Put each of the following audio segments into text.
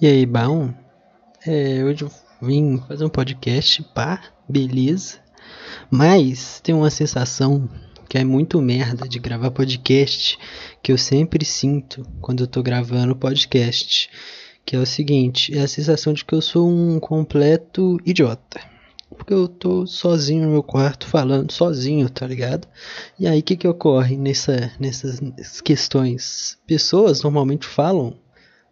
E aí, bom? É, hoje eu vim fazer um podcast, pá, beleza. Mas tem uma sensação que é muito merda de gravar podcast que eu sempre sinto quando eu tô gravando podcast. Que é o seguinte, é a sensação de que eu sou um completo idiota. Porque eu tô sozinho no meu quarto falando sozinho, tá ligado? E aí o que que ocorre nessa, nessas questões? Pessoas normalmente falam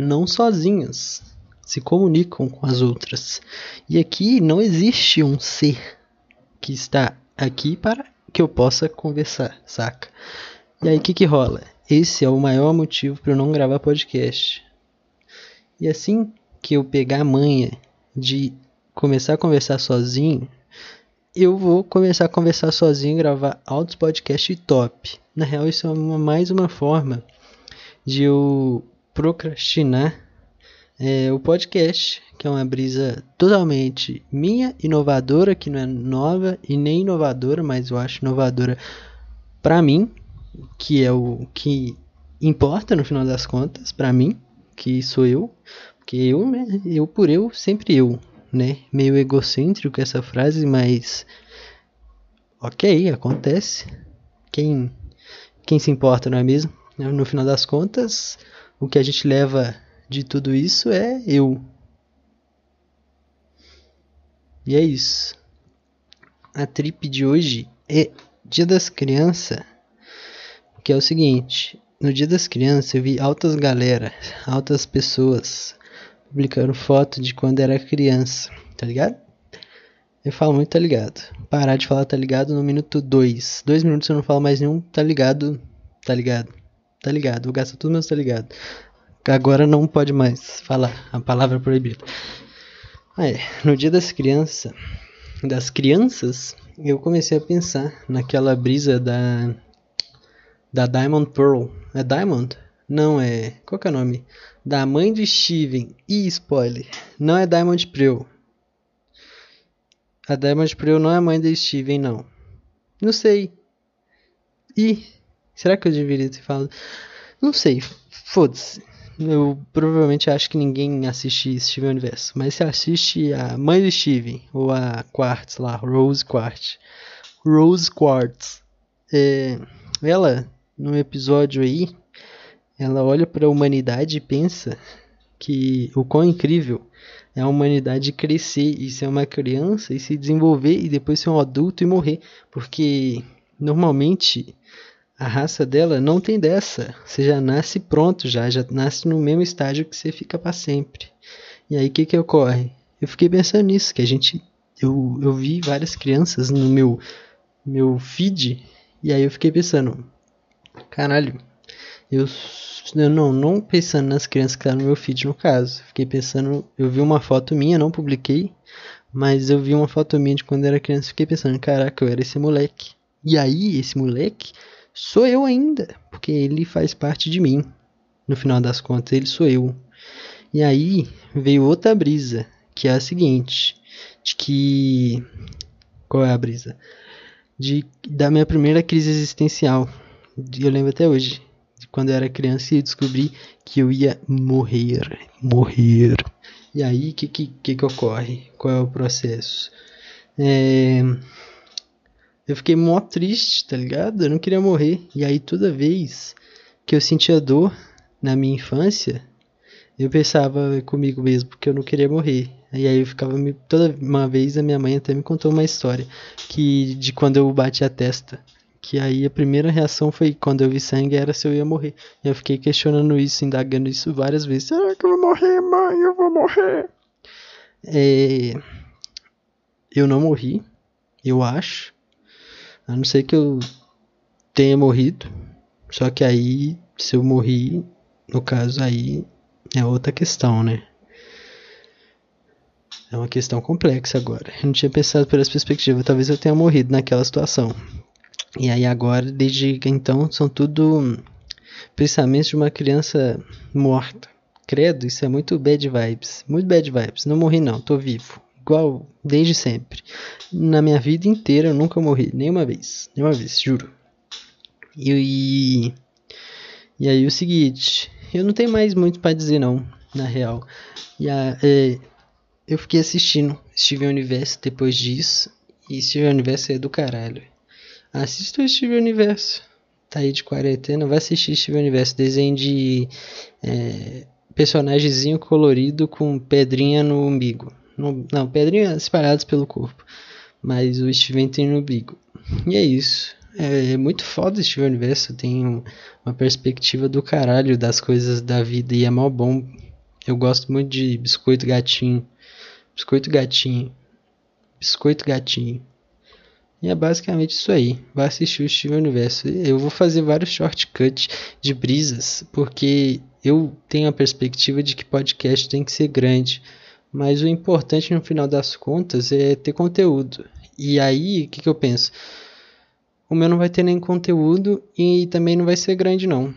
não sozinhas, se comunicam com as outras. E aqui não existe um ser que está aqui para que eu possa conversar, saca? E aí o que que rola? Esse é o maior motivo para eu não gravar podcast. E assim que eu pegar a manha de começar a conversar sozinho, eu vou começar a conversar sozinho, gravar altos podcasts top. Na real, isso é uma, mais uma forma de eu procrastinar é, o podcast, que é uma brisa totalmente minha, inovadora, que não é nova e nem inovadora, mas eu acho inovadora para mim, que é o que importa no final das contas, para mim, que sou eu, porque eu, né, eu por eu, sempre eu, né? Meio egocêntrico essa frase, mas ok, acontece. Quem, quem se importa, não é mesmo? No final das contas, o que a gente leva de tudo isso é eu. E é isso. A trip de hoje é Dia das Crianças, que é o seguinte, no Dia das Crianças eu vi altas galera, altas pessoas publicando foto de quando era criança, tá ligado? Eu falo muito tá ligado. Parar de falar tá ligado no minuto 2. Dois minutos eu não falo mais nenhum tá ligado, tá ligado, tá ligado. Vou gastar tudo meus tá ligado. Agora não pode mais falar a palavra proibida. É. No dia das crianças, das crianças, eu comecei a pensar naquela brisa da da Diamond Pearl. É Diamond? Não é. Qual que é o nome? Da mãe de Steven. E spoiler. Não é Diamond Pearl. A Diamond Pearl não é a mãe de Steven, não. Não sei. E será que eu deveria ter falado? Não sei. Foda-se. Eu provavelmente acho que ninguém assiste Steven Universo. Mas se assiste a mãe de Steven, ou a Quartz lá, Rose Quartz. Rose Quartz. É, ela, no episódio aí, ela olha para a humanidade e pensa que o quão incrível é a humanidade crescer e ser uma criança e se desenvolver e depois ser um adulto e morrer, porque normalmente a raça dela não tem dessa. Você já nasce pronto já, já nasce no mesmo estágio que você fica para sempre. E aí o que que ocorre? Eu fiquei pensando nisso, que a gente eu, eu vi várias crianças no meu meu feed e aí eu fiquei pensando, caralho, eu não, não pensando nas crianças que tá no meu feed no caso. Fiquei pensando, eu vi uma foto minha, não publiquei, mas eu vi uma foto minha de quando era criança, fiquei pensando, caraca, eu era esse moleque. E aí, esse moleque sou eu ainda, porque ele faz parte de mim. No final das contas, ele sou eu. E aí veio outra brisa, que é a seguinte, de que qual é a brisa? De da minha primeira crise existencial. Eu lembro até hoje quando eu era criança e descobri que eu ia morrer. Morrer. E aí, o que, que, que, que ocorre? Qual é o processo? É... Eu fiquei mó triste, tá ligado? Eu não queria morrer. E aí, toda vez que eu sentia dor na minha infância, eu pensava comigo mesmo, porque eu não queria morrer. E aí eu ficava me... toda uma vez a minha mãe até me contou uma história que de quando eu bati a testa. Que aí a primeira reação foi quando eu vi sangue era se eu ia morrer. E eu fiquei questionando isso, indagando isso várias vezes. Será que eu vou morrer, mãe? Eu vou morrer. É... Eu não morri, eu acho. A não ser que eu tenha morrido. Só que aí, se eu morri, no caso aí, é outra questão, né? É uma questão complexa agora. Eu não tinha pensado por essa perspectiva. Talvez eu tenha morrido naquela situação. E aí agora, desde então, são tudo pensamentos de uma criança morta. Credo, isso é muito bad vibes. Muito bad vibes. Não morri não, tô vivo. Igual desde sempre. Na minha vida inteira eu nunca morri. Nenhuma vez. Nenhuma vez, juro. E, e aí o seguinte, eu não tenho mais muito para dizer não. na real. E a, é, eu fiquei assistindo Steven Universo depois disso. E Steven Universo é do caralho. Assista o Steven Universo. Tá aí de quarentena, vai assistir Steven Universo. Desenho de é, personagemzinho colorido com pedrinha no umbigo. No, não, pedrinhas espalhadas pelo corpo. Mas o Steven tem no umbigo. E é isso. É, é muito foda Steven Universo. Tem um, uma perspectiva do caralho das coisas da vida. E é mal bom. Eu gosto muito de Biscoito Gatinho. Biscoito Gatinho. Biscoito Gatinho. E é basicamente isso aí. Vai assistir o Steven Universo. Eu vou fazer vários shortcuts de brisas, porque eu tenho a perspectiva de que podcast tem que ser grande. Mas o importante no final das contas é ter conteúdo. E aí, o que, que eu penso? O meu não vai ter nem conteúdo e também não vai ser grande não.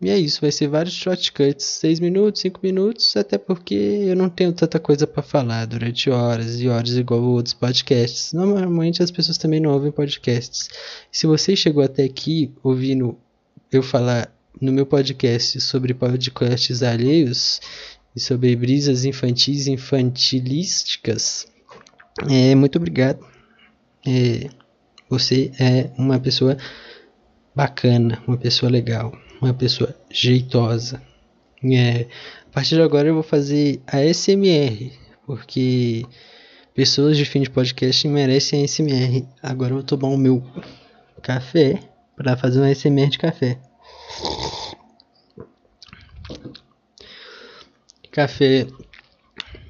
E é isso, vai ser vários shortcuts, 6 minutos, 5 minutos, até porque eu não tenho tanta coisa para falar durante horas e horas igual outros podcasts. Normalmente as pessoas também não ouvem podcasts. Se você chegou até aqui ouvindo eu falar no meu podcast sobre podcasts alheios e sobre brisas infantis infantilísticas, é, muito obrigado. É, você é uma pessoa bacana, uma pessoa legal uma pessoa jeitosa. É, a partir de agora eu vou fazer a SMR, porque pessoas de fim de podcast merecem a SMR. Agora eu vou tomar o meu café para fazer uma SMR de café. Café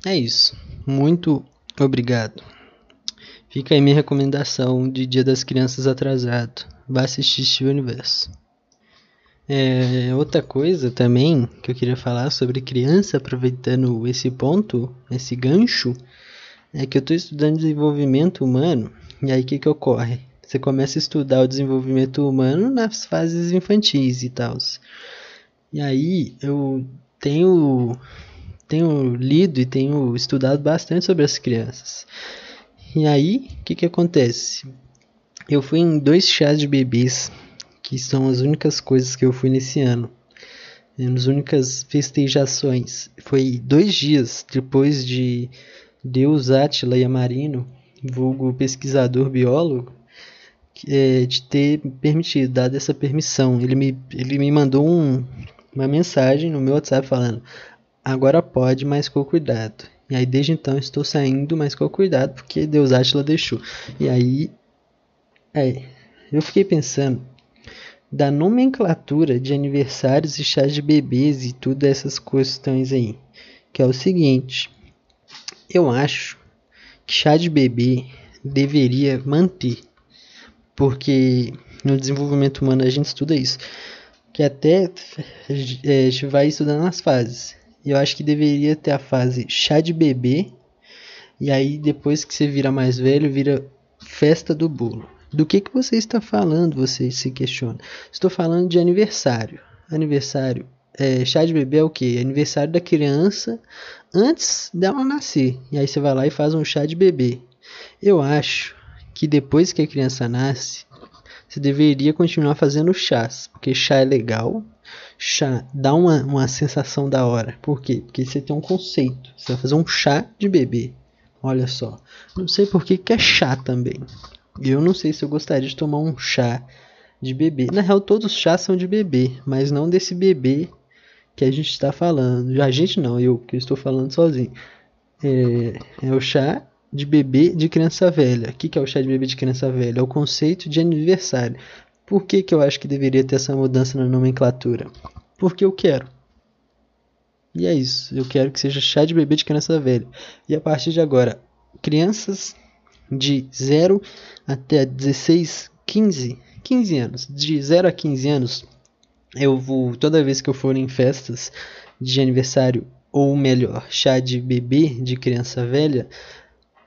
é isso. Muito obrigado. Fica aí minha recomendação de Dia das Crianças atrasado. Vá assistir Steve Universo. É, outra coisa também que eu queria falar sobre criança, aproveitando esse ponto, esse gancho, é que eu estou estudando desenvolvimento humano, e aí o que, que ocorre? Você começa a estudar o desenvolvimento humano nas fases infantis e tal. E aí eu tenho, tenho lido e tenho estudado bastante sobre as crianças. E aí, o que, que acontece? Eu fui em dois chás de bebês que são as únicas coisas que eu fui nesse ano. As únicas festejações. Foi dois dias depois de Deus Átila Yamarino, vulgo pesquisador biólogo, é, de ter permitido, dado essa permissão. Ele me, ele me mandou um, uma mensagem no meu WhatsApp falando: agora pode, mas com cuidado. E aí desde então estou saindo, mas com cuidado, porque Deus Átila deixou. E aí, é, eu fiquei pensando da nomenclatura de aniversários e chás de bebês e tudo essas questões aí. Que é o seguinte: eu acho que chá de bebê deveria manter, porque no desenvolvimento humano a gente estuda isso, que até é, a gente vai estudando as fases. Eu acho que deveria ter a fase chá de bebê, e aí depois que você vira mais velho, vira festa do bolo. Do que, que você está falando? Você se questiona. Estou falando de aniversário. Aniversário. É, chá de bebê é o que? Aniversário da criança antes dela nascer. E aí você vai lá e faz um chá de bebê. Eu acho que depois que a criança nasce, você deveria continuar fazendo chás. Porque chá é legal. Chá dá uma, uma sensação da hora. Por quê? Porque você tem um conceito. Você vai fazer um chá de bebê. Olha só. Não sei por que, é chá também. Eu não sei se eu gostaria de tomar um chá de bebê. Na real, todos os chás são de bebê, mas não desse bebê que a gente está falando. A gente não, eu que estou falando sozinho. É, é, o chá de bebê de criança velha. O que, que é o chá de bebê de criança velha? É o conceito de aniversário. Por que, que eu acho que deveria ter essa mudança na nomenclatura? Porque eu quero. E é isso. Eu quero que seja chá de bebê de criança velha. E a partir de agora, crianças de 0 até 16, 15, 15 anos. De 0 a 15 anos, eu vou, toda vez que eu for em festas de aniversário, ou melhor, chá de bebê de criança velha,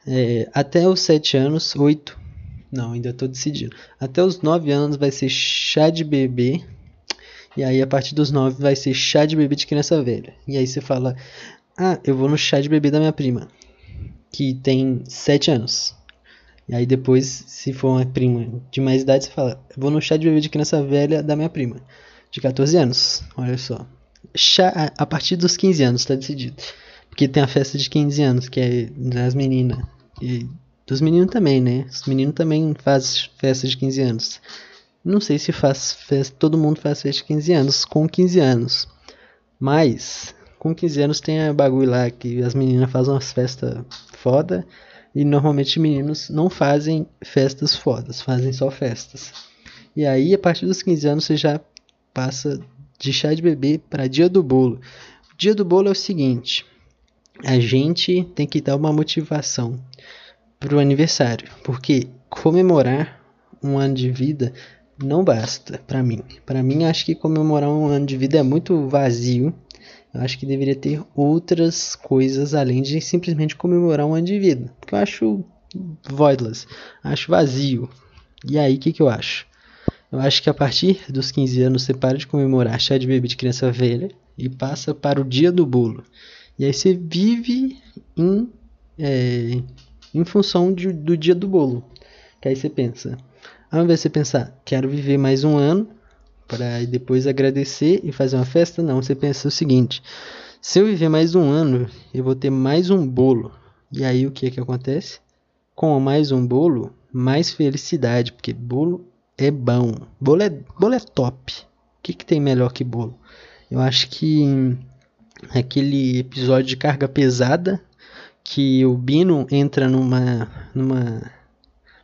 é, até os 7 anos, 8, não, ainda estou decidindo. Até os 9 anos vai ser chá de bebê. E aí, a partir dos 9 vai ser chá de bebê de criança velha. E aí você fala: Ah, eu vou no chá de bebê da minha prima, que tem 7 anos. E aí depois, se for uma prima de mais idade, você fala, vou no chá de bebê de criança velha da minha prima, de 14 anos, olha só. chá a partir dos 15 anos, tá decidido. Porque tem a festa de 15 anos, que é das meninas. E dos meninos também, né? Os meninos também fazem festa de 15 anos. Não sei se faz festa, todo mundo faz festa de 15 anos com 15 anos. Mas com 15 anos tem a bagulho lá que as meninas fazem umas festas foda e normalmente meninos não fazem festas fodas, fazem só festas. E aí a partir dos 15 anos você já passa de chá de bebê para dia do bolo. O dia do bolo é o seguinte: a gente tem que dar uma motivação para o aniversário, porque comemorar um ano de vida não basta para mim. Para mim, acho que comemorar um ano de vida é muito vazio. Eu acho que deveria ter outras coisas além de simplesmente comemorar um ano de vida. Porque eu acho voidless, acho vazio. E aí, o que, que eu acho? Eu acho que a partir dos 15 anos você para de comemorar chá de bebê de criança velha e passa para o dia do bolo. E aí você vive em, é, em função de, do dia do bolo. Que aí você pensa, ao invés de você pensar, quero viver mais um ano para depois agradecer e fazer uma festa, não, você pensa o seguinte: se eu viver mais um ano, eu vou ter mais um bolo. E aí o que é que acontece? Com mais um bolo, mais felicidade, porque bolo é bom. Bolo é, bolo é top. O que, que tem melhor que bolo? Eu acho que aquele episódio de carga pesada que o Bino entra numa numa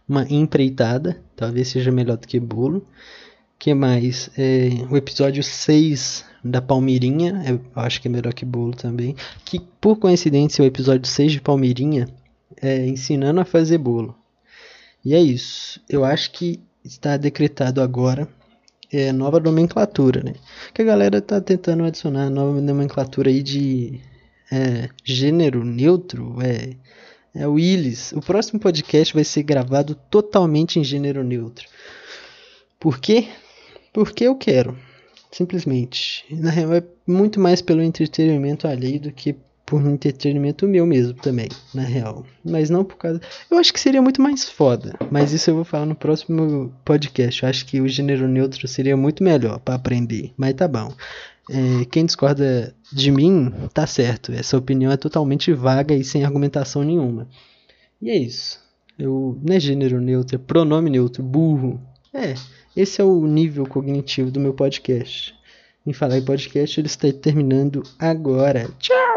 uma empreitada, talvez seja melhor do que bolo. que mais? É, o episódio 6 da Palmeirinha, eu acho que é melhor que bolo também. Que por coincidência o episódio 6 de Palmeirinha é ensinando a fazer bolo. E é isso. Eu acho que está decretado agora é, nova nomenclatura, né? Que a galera tá tentando adicionar nova nomenclatura aí de é, gênero neutro, é, é o Willis. O próximo podcast vai ser gravado totalmente em gênero neutro. Por quê? Porque eu quero. Simplesmente. Na real, é muito mais pelo entretenimento alheio do que por um entretenimento meu mesmo também, na real. Mas não por causa. Eu acho que seria muito mais foda. Mas isso eu vou falar no próximo podcast. Eu acho que o gênero neutro seria muito melhor para aprender. Mas tá bom. É, quem discorda de mim, tá certo. Essa opinião é totalmente vaga e sem argumentação nenhuma. E é isso. Eu, não é gênero neutro, é pronome neutro, burro. É, esse é o nível cognitivo do meu podcast. Em falar em podcast, ele está terminando agora. Tchau!